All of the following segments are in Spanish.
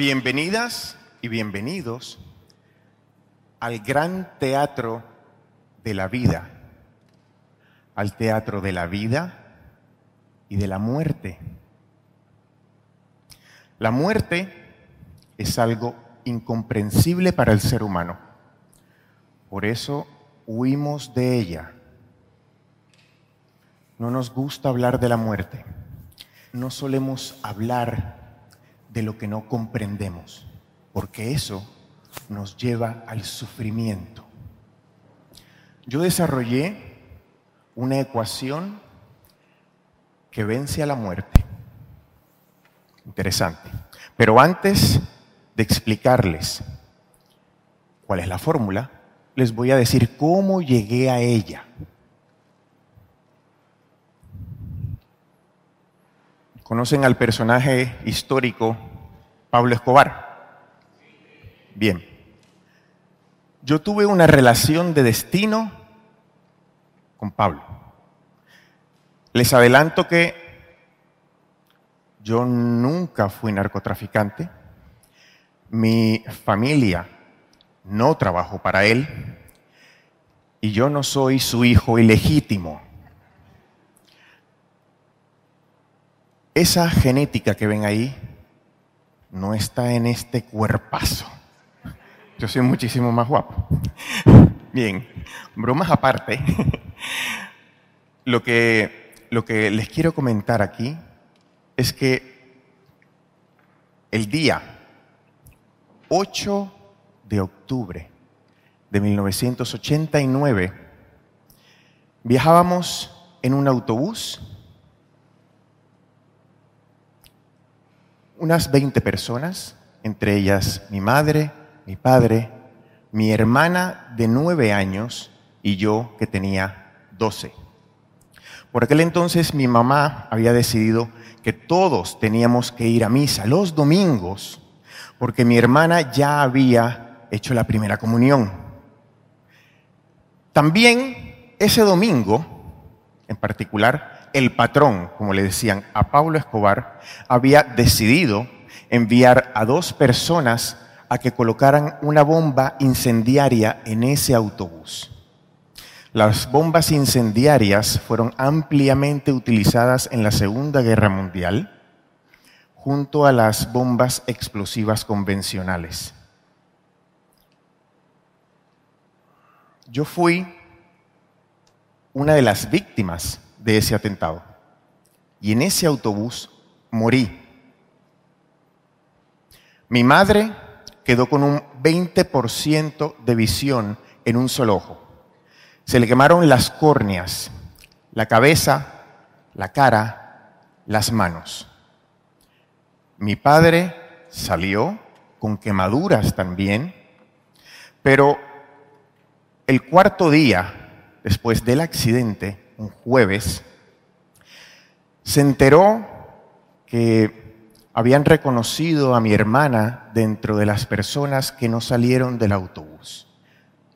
Bienvenidas y bienvenidos al gran teatro de la vida, al teatro de la vida y de la muerte. La muerte es algo incomprensible para el ser humano. Por eso huimos de ella. No nos gusta hablar de la muerte. No solemos hablar de lo que no comprendemos, porque eso nos lleva al sufrimiento. Yo desarrollé una ecuación que vence a la muerte. Interesante. Pero antes de explicarles cuál es la fórmula, les voy a decir cómo llegué a ella. ¿Conocen al personaje histórico Pablo Escobar? Bien. Yo tuve una relación de destino con Pablo. Les adelanto que yo nunca fui narcotraficante. Mi familia no trabajó para él. Y yo no soy su hijo ilegítimo. Esa genética que ven ahí no está en este cuerpazo. Yo soy muchísimo más guapo. Bien, bromas aparte, lo que, lo que les quiero comentar aquí es que el día 8 de octubre de 1989 viajábamos en un autobús unas 20 personas, entre ellas mi madre, mi padre, mi hermana de 9 años y yo que tenía 12. Por aquel entonces mi mamá había decidido que todos teníamos que ir a misa los domingos porque mi hermana ya había hecho la primera comunión. También ese domingo, en particular, el patrón, como le decían a Pablo Escobar, había decidido enviar a dos personas a que colocaran una bomba incendiaria en ese autobús. Las bombas incendiarias fueron ampliamente utilizadas en la Segunda Guerra Mundial junto a las bombas explosivas convencionales. Yo fui una de las víctimas de ese atentado. Y en ese autobús morí. Mi madre quedó con un 20% de visión en un solo ojo. Se le quemaron las córneas, la cabeza, la cara, las manos. Mi padre salió con quemaduras también, pero el cuarto día después del accidente, un jueves, se enteró que habían reconocido a mi hermana dentro de las personas que no salieron del autobús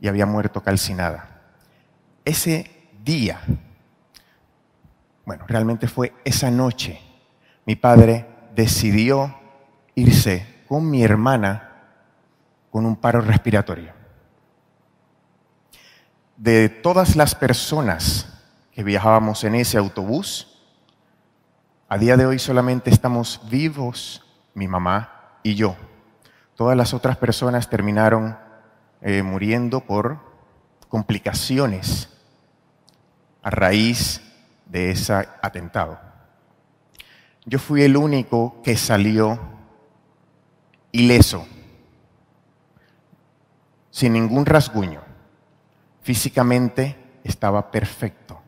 y había muerto calcinada. Ese día, bueno, realmente fue esa noche, mi padre decidió irse con mi hermana con un paro respiratorio. De todas las personas que viajábamos en ese autobús. A día de hoy solamente estamos vivos mi mamá y yo. Todas las otras personas terminaron eh, muriendo por complicaciones a raíz de ese atentado. Yo fui el único que salió ileso, sin ningún rasguño. Físicamente estaba perfecto.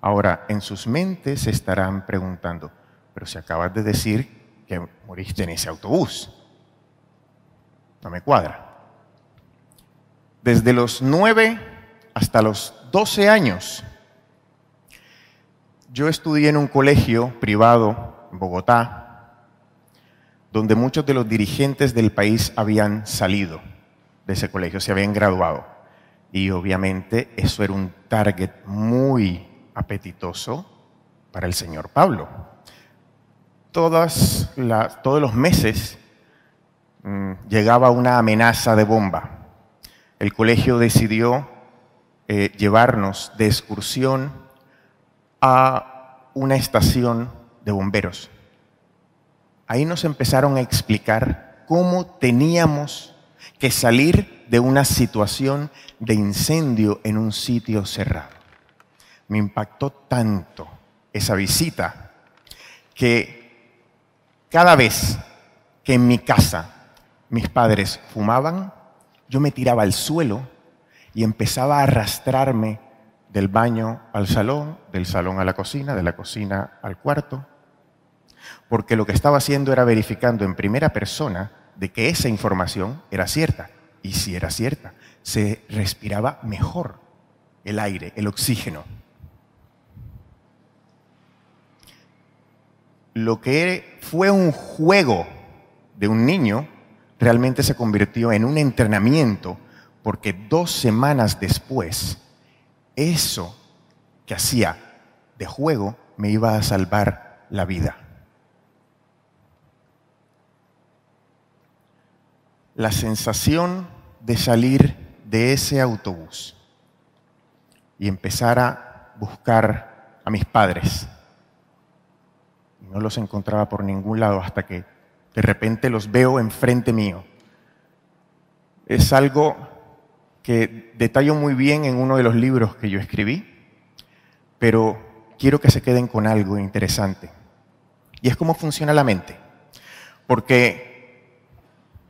Ahora, en sus mentes se estarán preguntando, pero si acabas de decir que moriste en ese autobús, no me cuadra. Desde los 9 hasta los 12 años, yo estudié en un colegio privado en Bogotá, donde muchos de los dirigentes del país habían salido de ese colegio, se habían graduado. Y obviamente eso era un target muy apetitoso para el señor Pablo. todos los meses mm, llegaba una amenaza de bomba. El colegio decidió eh, llevarnos de excursión a una estación de bomberos. Ahí nos empezaron a explicar cómo teníamos que salir de una situación de incendio en un sitio cerrado. Me impactó tanto esa visita que cada vez que en mi casa mis padres fumaban, yo me tiraba al suelo y empezaba a arrastrarme del baño al salón, del salón a la cocina, de la cocina al cuarto, porque lo que estaba haciendo era verificando en primera persona de que esa información era cierta. Y si era cierta, se respiraba mejor el aire, el oxígeno. Lo que fue un juego de un niño realmente se convirtió en un entrenamiento porque dos semanas después, eso que hacía de juego me iba a salvar la vida. La sensación de salir de ese autobús y empezar a buscar a mis padres. No los encontraba por ningún lado hasta que de repente los veo enfrente mío. Es algo que detallo muy bien en uno de los libros que yo escribí, pero quiero que se queden con algo interesante. Y es cómo funciona la mente. Porque,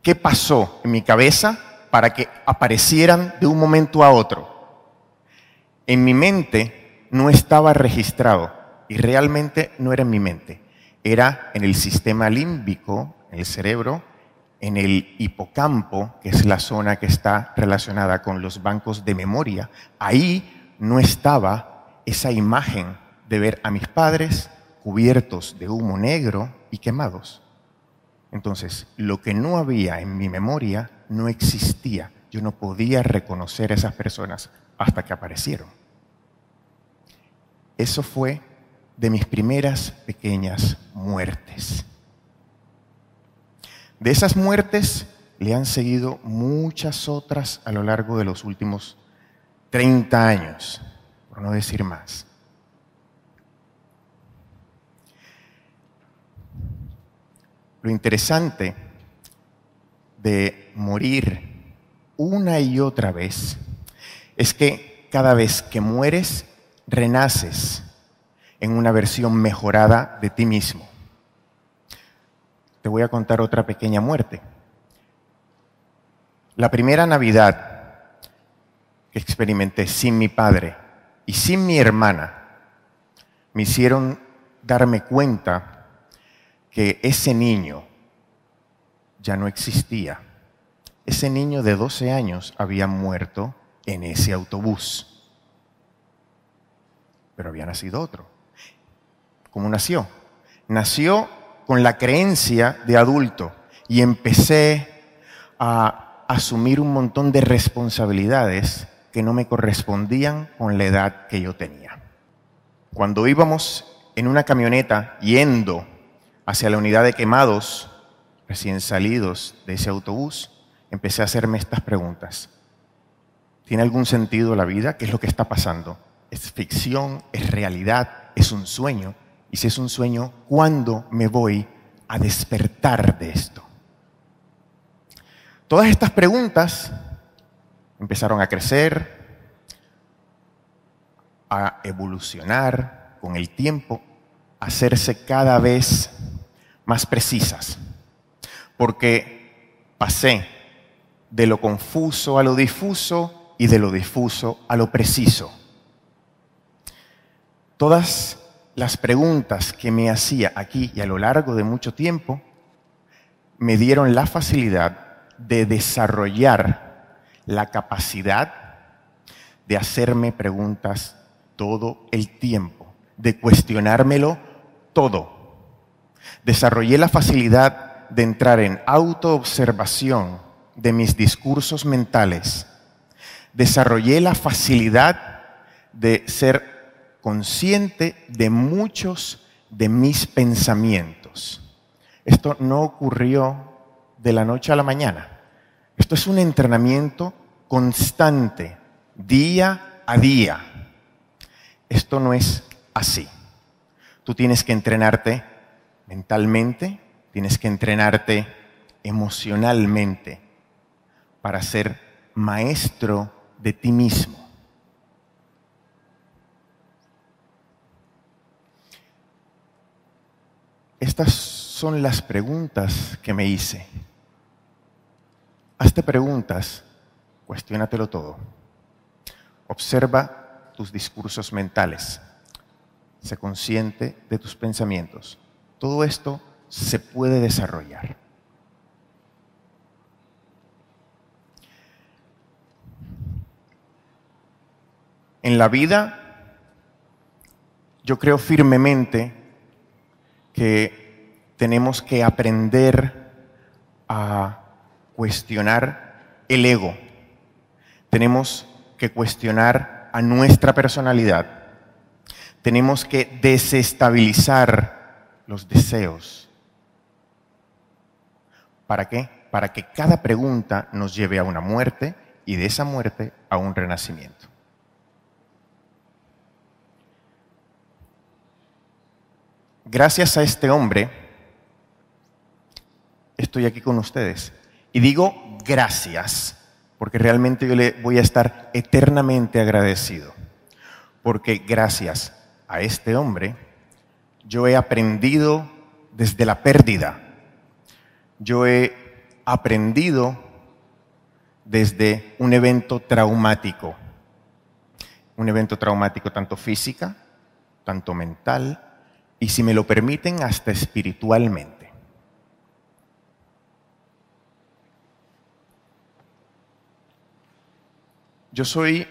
¿qué pasó en mi cabeza para que aparecieran de un momento a otro? En mi mente no estaba registrado y realmente no era en mi mente, era en el sistema límbico, en el cerebro, en el hipocampo, que es la zona que está relacionada con los bancos de memoria, ahí no estaba esa imagen de ver a mis padres cubiertos de humo negro y quemados. Entonces, lo que no había en mi memoria no existía. Yo no podía reconocer a esas personas hasta que aparecieron. Eso fue de mis primeras pequeñas muertes. De esas muertes le han seguido muchas otras a lo largo de los últimos 30 años, por no decir más. Lo interesante de morir una y otra vez es que cada vez que mueres, renaces en una versión mejorada de ti mismo te voy a contar otra pequeña muerte. La primera Navidad que experimenté sin mi padre y sin mi hermana me hicieron darme cuenta que ese niño ya no existía. Ese niño de 12 años había muerto en ese autobús. Pero había nacido otro. ¿Cómo nació? Nació con la creencia de adulto y empecé a asumir un montón de responsabilidades que no me correspondían con la edad que yo tenía. Cuando íbamos en una camioneta yendo hacia la unidad de quemados, recién salidos de ese autobús, empecé a hacerme estas preguntas. ¿Tiene algún sentido la vida? ¿Qué es lo que está pasando? ¿Es ficción? ¿Es realidad? ¿Es un sueño? Y si es un sueño, ¿cuándo me voy a despertar de esto? Todas estas preguntas empezaron a crecer, a evolucionar con el tiempo, a hacerse cada vez más precisas. Porque pasé de lo confuso a lo difuso y de lo difuso a lo preciso. Todas las preguntas que me hacía aquí y a lo largo de mucho tiempo me dieron la facilidad de desarrollar la capacidad de hacerme preguntas todo el tiempo, de cuestionármelo todo. Desarrollé la facilidad de entrar en autoobservación de mis discursos mentales. Desarrollé la facilidad de ser consciente de muchos de mis pensamientos. Esto no ocurrió de la noche a la mañana. Esto es un entrenamiento constante, día a día. Esto no es así. Tú tienes que entrenarte mentalmente, tienes que entrenarte emocionalmente para ser maestro de ti mismo. Estas son las preguntas que me hice. Hazte preguntas, cuestiónatelo todo. Observa tus discursos mentales. Sé consciente de tus pensamientos. Todo esto se puede desarrollar. En la vida, yo creo firmemente que tenemos que aprender a cuestionar el ego. Tenemos que cuestionar a nuestra personalidad. Tenemos que desestabilizar los deseos. ¿Para qué? Para que cada pregunta nos lleve a una muerte y de esa muerte a un renacimiento. Gracias a este hombre, estoy aquí con ustedes. Y digo gracias, porque realmente yo le voy a estar eternamente agradecido. Porque gracias a este hombre, yo he aprendido desde la pérdida. Yo he aprendido desde un evento traumático. Un evento traumático tanto física, tanto mental, y si me lo permiten, hasta espiritualmente. Yo soy,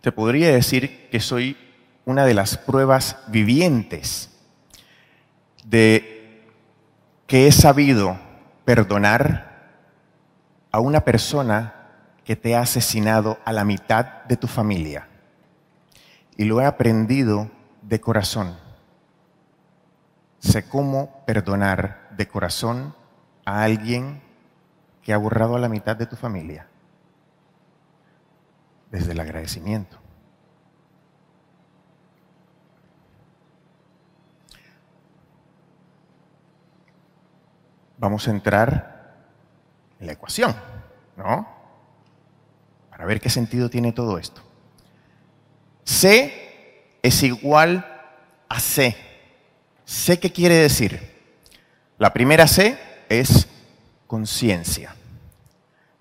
te podría decir que soy una de las pruebas vivientes de que he sabido perdonar a una persona que te ha asesinado a la mitad de tu familia. Y lo he aprendido de corazón sé cómo perdonar de corazón a alguien que ha borrado a la mitad de tu familia. Desde el agradecimiento. Vamos a entrar en la ecuación, ¿no? Para ver qué sentido tiene todo esto. C es igual a C. C qué quiere decir. La primera C es conciencia.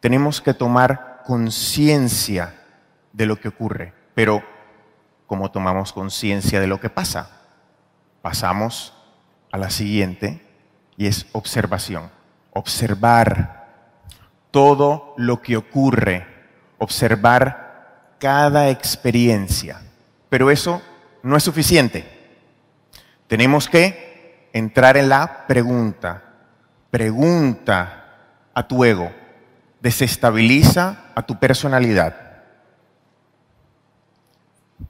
Tenemos que tomar conciencia de lo que ocurre, pero ¿cómo tomamos conciencia de lo que pasa? Pasamos a la siguiente y es observación. Observar todo lo que ocurre, observar cada experiencia. Pero eso no es suficiente. Tenemos que entrar en la pregunta. Pregunta a tu ego. Desestabiliza a tu personalidad.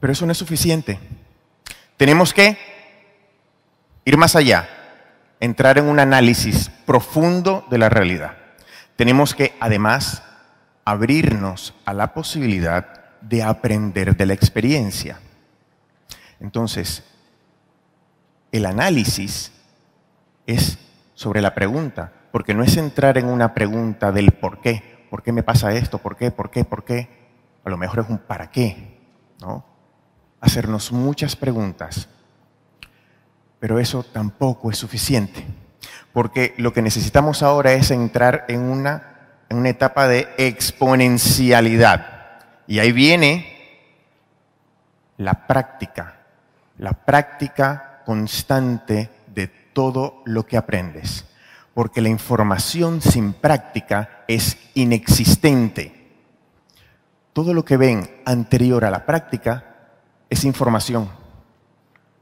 Pero eso no es suficiente. Tenemos que ir más allá, entrar en un análisis profundo de la realidad. Tenemos que, además, abrirnos a la posibilidad de aprender de la experiencia. Entonces, el análisis es sobre la pregunta, porque no es entrar en una pregunta del por qué, por qué me pasa esto, por qué, por qué, por qué. A lo mejor es un para qué, ¿no? Hacernos muchas preguntas. Pero eso tampoco es suficiente, porque lo que necesitamos ahora es entrar en una, en una etapa de exponencialidad. Y ahí viene la práctica, la práctica constante de todo lo que aprendes, porque la información sin práctica es inexistente. Todo lo que ven anterior a la práctica es información.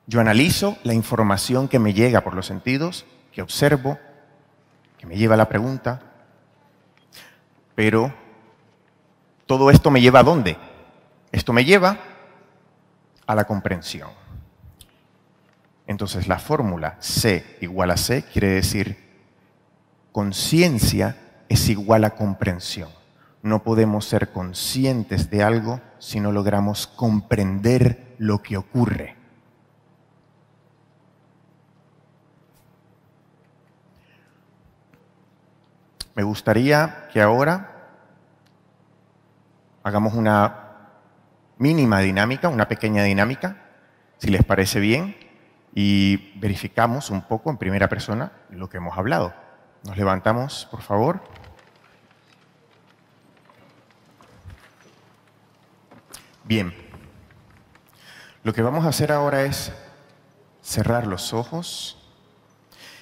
Yo analizo la información que me llega por los sentidos, que observo, que me lleva a la pregunta, pero todo esto me lleva a dónde? Esto me lleva a la comprensión. Entonces la fórmula C igual a C quiere decir conciencia es igual a comprensión. No podemos ser conscientes de algo si no logramos comprender lo que ocurre. Me gustaría que ahora hagamos una mínima dinámica, una pequeña dinámica, si les parece bien, y verificamos un poco en primera persona lo que hemos hablado. Nos levantamos, por favor. Bien, lo que vamos a hacer ahora es cerrar los ojos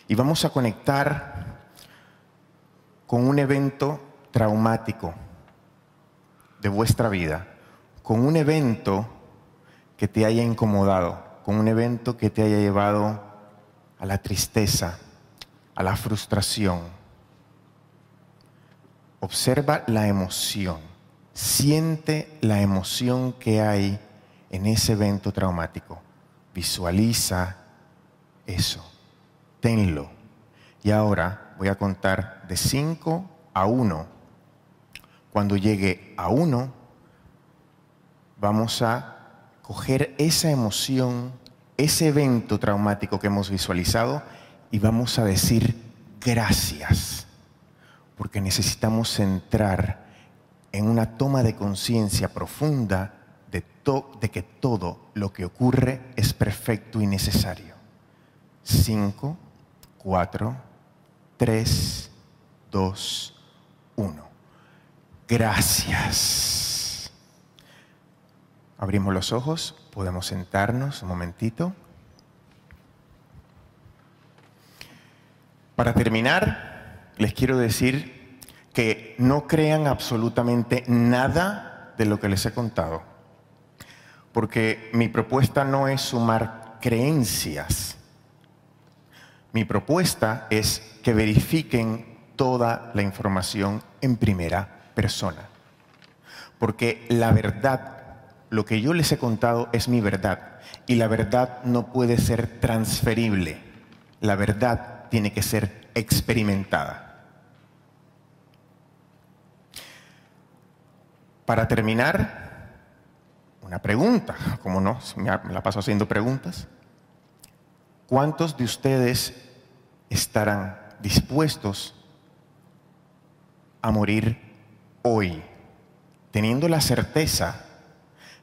y vamos a conectar con un evento traumático de vuestra vida, con un evento que te haya incomodado, con un evento que te haya llevado a la tristeza, a la frustración. Observa la emoción, siente la emoción que hay en ese evento traumático. Visualiza eso, tenlo. Y ahora voy a contar de 5 a 1. Cuando llegue a 1, vamos a coger esa emoción, ese evento traumático que hemos visualizado y vamos a decir gracias, porque necesitamos entrar en una toma de conciencia profunda de, de, que todo lo que ocurre es perfecto y necesario. Cinco, cuatro, tres, dos, uno. Gracias. Abrimos los ojos, podemos sentarnos un momentito. Para terminar, les quiero decir que no crean absolutamente nada de lo que les he contado, porque mi propuesta no es sumar creencias. Mi propuesta es que verifiquen toda la información en primera persona, porque la verdad, lo que yo les he contado es mi verdad, y la verdad no puede ser transferible. La verdad tiene que ser experimentada. Para terminar, una pregunta, como no, me la paso haciendo preguntas. ¿Cuántos de ustedes estarán dispuestos a morir hoy, teniendo la certeza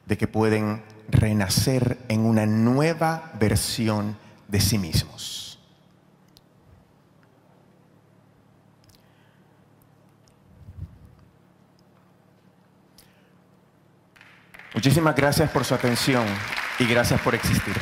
de que pueden renacer en una nueva versión de sí mismos? Muchísimas gracias por su atención y gracias por existir.